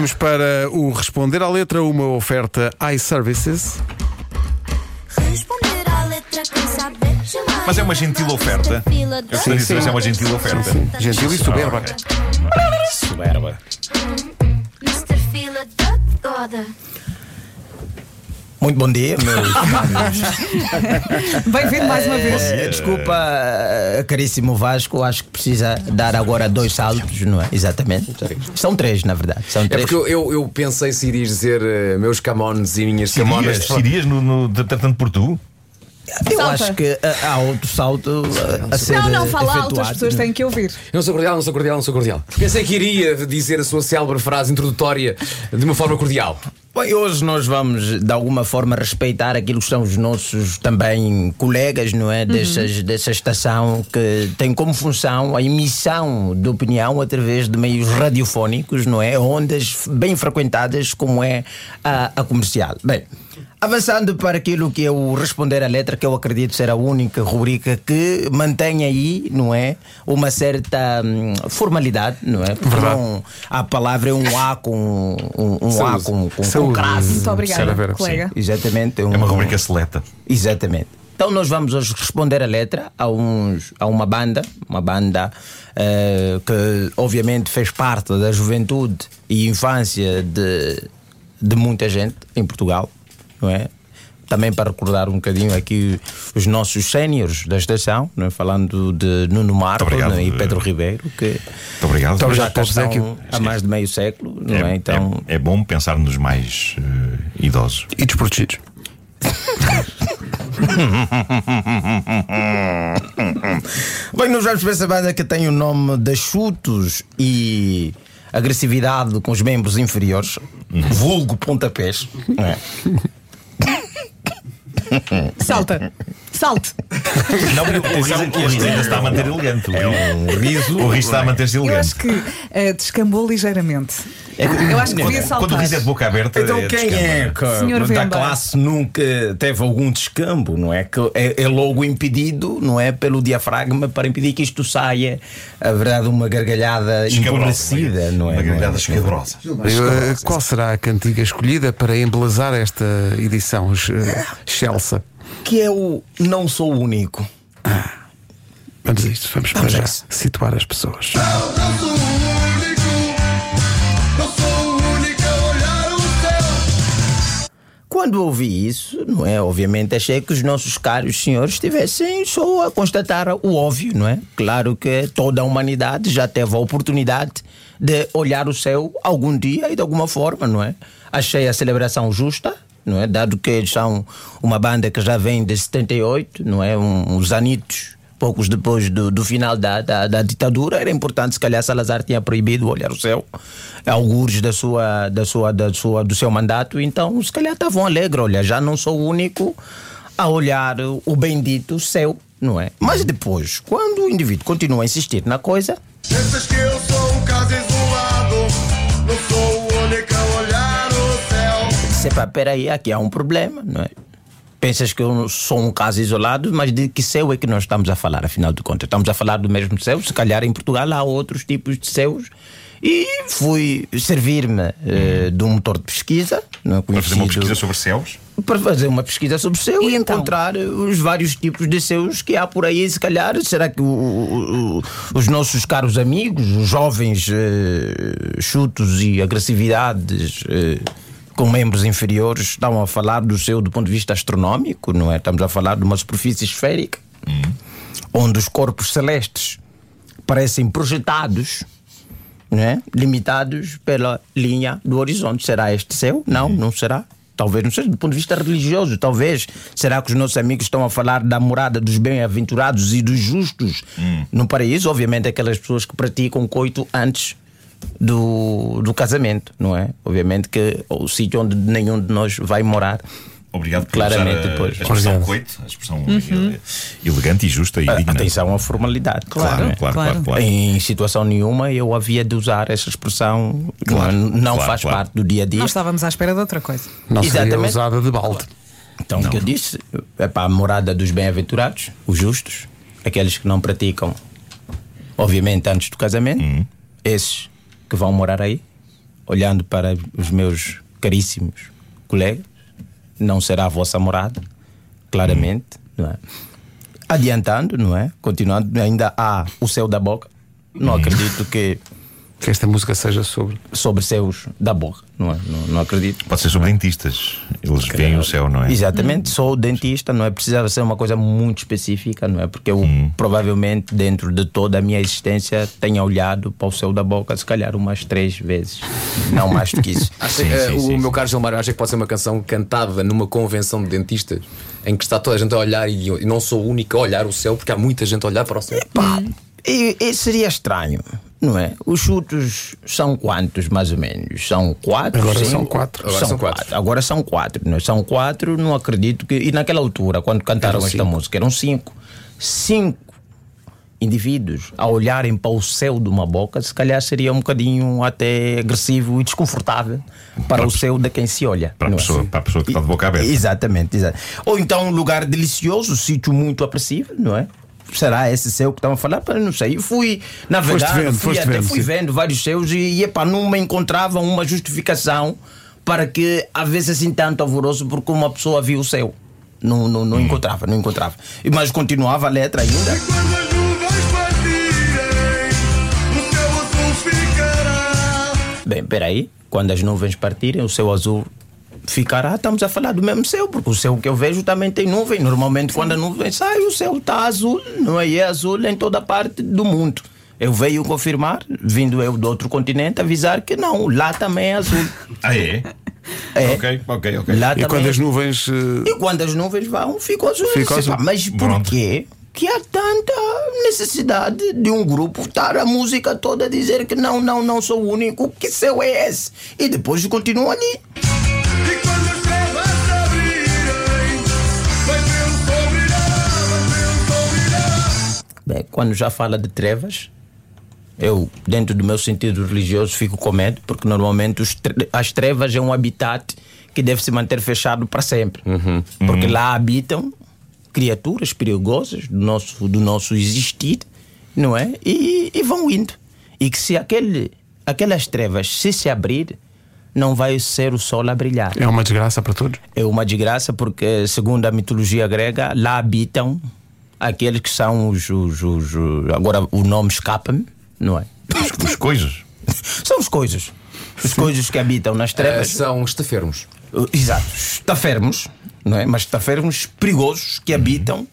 Vamos para o Responder à Letra, uma oferta iServices. Responder à letra quem saber chamar. Mas é uma gentil oferta. Eu gostaria de saber se é uma gentil oferta. Gentil e soberba. ok. Soberba. Mr. Fila da Goda. Muito bom dia, meus Bem-vindo mais uma vez. Desculpa, caríssimo Vasco, acho que precisa dar agora dois saltos, não é? Exatamente. São três, na verdade. São É três. porque eu, eu, eu pensei se irias dizer eh, meus camones e minhas camonas. Sirias, Sirias no, no, tratando por tu? Eu Salta. acho que eh, há outro salto eh, a ser Não, não, fala alto, efetuado, as pessoas é? têm que ouvir. Eu não sou cordial, não sou cordial, não sou cordial. Pensei que iria dizer a sua célebre frase introdutória de uma forma cordial. Bem, hoje nós vamos de alguma forma respeitar aquilo que são os nossos também colegas, não é? Dessas, dessa estação que tem como função a emissão de opinião através de meios radiofónicos, não é? Ondas bem frequentadas como é a, a comercial. Bem. Avançando para aquilo que é o responder à letra, que eu acredito ser a única rubrica que mantém aí, não é? Uma certa hum, formalidade, não é? Porque não, a palavra é um A com um, um A com, com, com Crase. Muito obrigada, Vera, colega. Exatamente. É uma rubrica seleta. Exatamente. Então nós vamos hoje responder a letra a, uns, a uma banda, uma banda eh, que obviamente fez parte da juventude e infância de, de muita gente em Portugal, não é? Também para recordar um bocadinho aqui os nossos séniores da estação, não é? falando de Nuno Marco obrigado, não é? e eh, Pedro Ribeiro, que Muito obrigado. Já cá estão Zéquio. há mais de meio século, não é? É, Então, é, é bom pensar nos mais eh, idosos. E desprotegidos. Bem, nós vamos para essa banda que tem o nome de chutos e agressividade com os membros inferiores, vulgo pontapés. não é? Salta. Salte. Não, o riso o riso ainda está a manter elegante. É um riso. O riso está a manter-se Eu elegante. acho que eh, descambou ligeiramente. É Eu acho que devia Quando saltar. o riso é de boca aberta. Então é quem descamba. é que Senhor da classe nunca teve algum descambo, não é? Que é, é logo impedido, não é? Pelo diafragma para impedir que isto saia, a verdade, uma gargalhada empobrecida, não é? Uma é? gargalhada escabrosa. Eh, Qual será a cantiga escolhida para embelezar esta edição, eh, Chelsea? Que é o Não Sou o Único. Vamos a isto, vamos para Vamos a já isso. situar as pessoas. Quando ouvi isso, não é? Obviamente achei que os nossos caros senhores estivessem só a constatar o óbvio, não é? Claro que toda a humanidade já teve a oportunidade de olhar o céu algum dia e de alguma forma, não é? Achei a celebração justa, não é? Dado que eles são uma banda que já vem de 78, não é? Um, uns anitos poucos depois do, do final da, da, da ditadura, era importante, se calhar Salazar tinha proibido olhar o céu, alguns da sua, da sua, da sua, do seu mandato, então se calhar estavam alegres, olha, já não sou o único a olhar o bendito céu, não é? Mas depois, quando o indivíduo continua a insistir na coisa, pá, peraí, aqui há um problema, não é? Pensas que eu sou um caso isolado, mas de que céu é que nós estamos a falar, afinal de contas? Estamos a falar do mesmo céu, se calhar em Portugal há outros tipos de céus. E fui servir-me eh, de um motor de pesquisa, não é Para fazer uma pesquisa sobre céus. para fazer uma pesquisa sobre o céu E e, então? encontrar os vários tipos de céus que há por aí. Se calhar, será que o- o- os nossos caros amigos, os jovens eh, chutos e agressividades eh, com membros inferiores, estão a falar do céu do ponto de vista astronómico, não é? Estamos a falar de uma superfície esférica onde os corpos celestes parecem projetados. Não é? Limitados pela linha do horizonte. Será este céu? Não, não será. Talvez não seja do ponto de vista religioso. Talvez. Será que os nossos amigos estão a falar da morada dos bem-aventurados e dos justos no paraíso? Obviamente, aquelas pessoas que praticam coito antes do, do casamento, não é? Obviamente que o sítio onde nenhum de nós vai morar. Obrigado por Claramente usar a, depois. a expressão Obrigado. coito, a expressão eh, elegante e justa e digna. Atenção à formalidade. Claro, é? claro, claro, Claro. claro. Em situação nenhuma eu havia de usar essa expressão, Claro, não, não claro, faz claro. parte do dia a dia. Nós estávamos à espera de outra coisa. Não seria Exatamente. usada de balde. Então, o que eu disse é para a morada dos bem-aventurados, os justos, aqueles que não praticam, obviamente, antes do casamento, esses que vão morar aí, olhando para os meus caríssimos colegas, não será a vossa morada, claramente, não é? Adiantando, não é? Continuando, ainda há o céu da boca. Não acredito que Que esta música seja sobre. sobre céus da boca, não é? Não, não acredito. Pode ser sobre dentistas. Eles veem o céu, não é? Exatamente, sou dentista, não é? Precisava ser uma coisa muito específica, não é? Porque eu provavelmente, dentro de toda a minha existência, tenha olhado para o céu da boca, se calhar umas três vezes, não mais do que isso. Acho, Sim, eh, sim, o sim, meu caro Gilmar, acho que pode ser uma canção cantada numa convenção de dentistas em que está toda a gente a olhar e e não sou o único a olhar o céu porque há muita gente a olhar para o céu. Pá, e, e seria estranho, não é? Os chutos são quantos, mais ou menos? São quatro? Agora cinco? são quatro. Agora são são quatro. quatro. Agora são quatro, não é? São quatro, não acredito que. E naquela altura, quando cantaram Eram esta cinco. música, eram cinco. Cinco indivíduos a olharem para o céu de uma boca, se calhar seria um bocadinho até agressivo e desconfortável para o céu de quem se olha. Para a é? pessoa, para a pessoa que está de boca aberta. Exatamente, exato. Ou então um lugar delicioso, sítio muito apreciável, não é? Será esse céu que estavam a falar? Pá, Não sei. Eu fui navegar, vendo, fui, foste até vendo, fui sim. vendo vários céus e, e epá, não me encontrava uma justificação para que havesse assim tanto alvoroço porque uma pessoa viu o céu. Não, não, não encontrava, não encontrava. E- Mas continuava a letra ainda. Quando as nuvens partirem, o céu azul ficará. Bem, peraí, quando as nuvens partirem, o céu azul ficará. Estamos a falar do mesmo céu, porque o céu que eu vejo também tem nuvem. Normalmente, quando a nuvem sai, o céu está azul, não é? E é azul em toda parte do mundo. Eu veio confirmar, vindo eu do outro continente, avisar que não, lá também é azul. Ah, é? É. Ok, ok, ok. Lá E também quando é as nuvens. eh, e quando as nuvens vão, ficam azul. Sei, azul. Mas porquê que há tanta necessidade de um grupo estar a música toda a dizer que não, não, não sou o único, que céu é esse? E depois continuam ali. Bem, quando já fala de trevas, eu, dentro do meu sentido religioso, fico com medo, porque normalmente os tre- as trevas é um habitat que deve se manter fechado para sempre. Porque lá habitam criaturas perigosas do nosso, do nosso existir, não é? E, e vão indo. E que se aquele, aquelas trevas se se abrir, não vai ser o sol a brilhar. É uma desgraça para todos. É uma desgraça porque, segundo a mitologia grega, lá habitam aqueles que são os. os- os- os- agora o nome escapa-me, não é? Os, os coisas. São os coisas. Os coisas que habitam nas Eh, trevas. são estafermos. Uh, Exato, estafermos, não é? Mas estafermos perigosos que habitam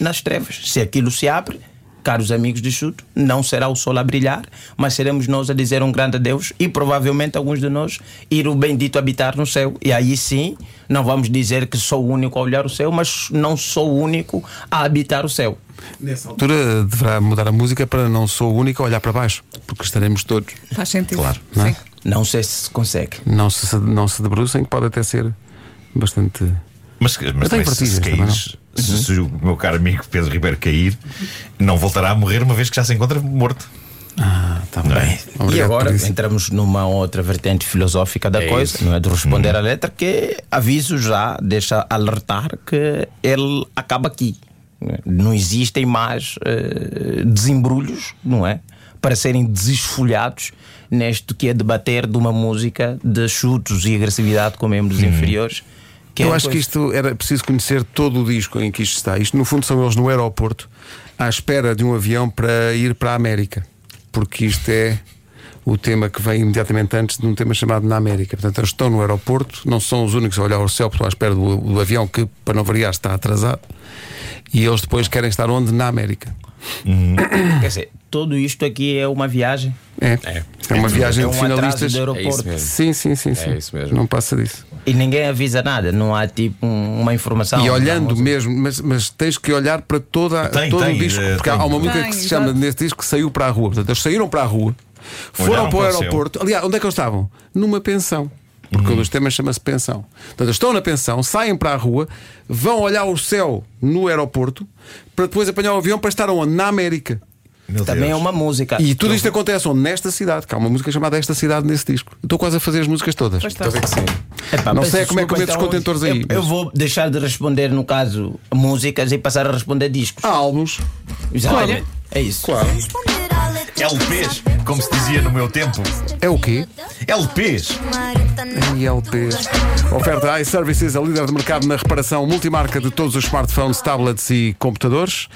nas trevas. Se aquilo se abre, caros amigos de chuto, não será o sol a brilhar, mas seremos nós a dizer um grande adeus e provavelmente alguns de nós ir o bendito habitar no céu. E aí sim, não vamos dizer que sou o único a olhar o céu, mas não sou o único a habitar o céu. Nessa altura deverá mudar a música para não sou o único a olhar para baixo, porque estaremos todos. Faz sentido. Claro. Não é? Não sei se se consegue. Não se, não se debrucem, que pode até ser bastante. Mas, mas tenho também, se, se, se o meu caro amigo Pedro Ribeiro cair, não voltará a morrer uma vez que já se encontra morto. Ah, está Não é? bem. e Obrigado agora entramos numa outra vertente filosófica da É coisa, isso. não é? De responder à letra, que aviso já, deixa alertar que ele acaba aqui. não é? Existem mais eh, desembrulhos, não é? Para serem desesfolhados neste que é debater de uma música de chutos e agressividade com membros inferiores. Que é Eu acho que coisa- isto era preciso conhecer todo o disco em que isto está. Isto, no fundo, são eles no aeroporto à espera de um avião para ir para a América. Porque isto é o tema que vem imediatamente antes de um tema chamado Na América. Portanto, eles estão no aeroporto, não são os únicos a olhar ao céu, estão à espera do, do avião que, para não variar, está atrasado. E eles depois querem estar onde? Na América. Quer dizer, tudo isto aqui é uma viagem. É, é, uma viagem é um de atraso finalistas. do É aeroporto. isso mesmo. Sim, sim, sim, sim. isso mesmo. Não passa disso. E ninguém avisa nada, não há tipo um- uma informação. E olhando mesmo, mas, mas tens que olhar para toda, Tem, todo tem, o disco, eh, porque tem. há uma música Tem, que se exato. chama nesse disco que saiu para a rua. Portanto, eles saíram para a rua, foram Olharam para o aeroporto. Aliás, onde é que eles estavam? Numa pensão. Porque um dos temas chama-se pensão. Portanto, eles estão na pensão, saem para a rua, vão olhar o céu no aeroporto para depois apanhar o avião para estar onde? Na América. Meu Também é Deus. uma música. E tudo isto acontece onde? Nesta cidade, que há uma música chamada Esta Cidade nesse disco. Estou quase a fazer as músicas todas. Pois está. Estou a ver que sim. Epá, Não sei como é que metes os contentores aí, Eu, eu mas- vou deixar de responder, no caso, músicas e passar a responder discos. Há álbuns. Exatamente. É isso. Claro. Letra LPs, como se dizia no meu tempo. É o quê? LPs. ILP. Oferta iServices, a líder de mercado na reparação multimarca de todos os smartphones, tablets e computadores.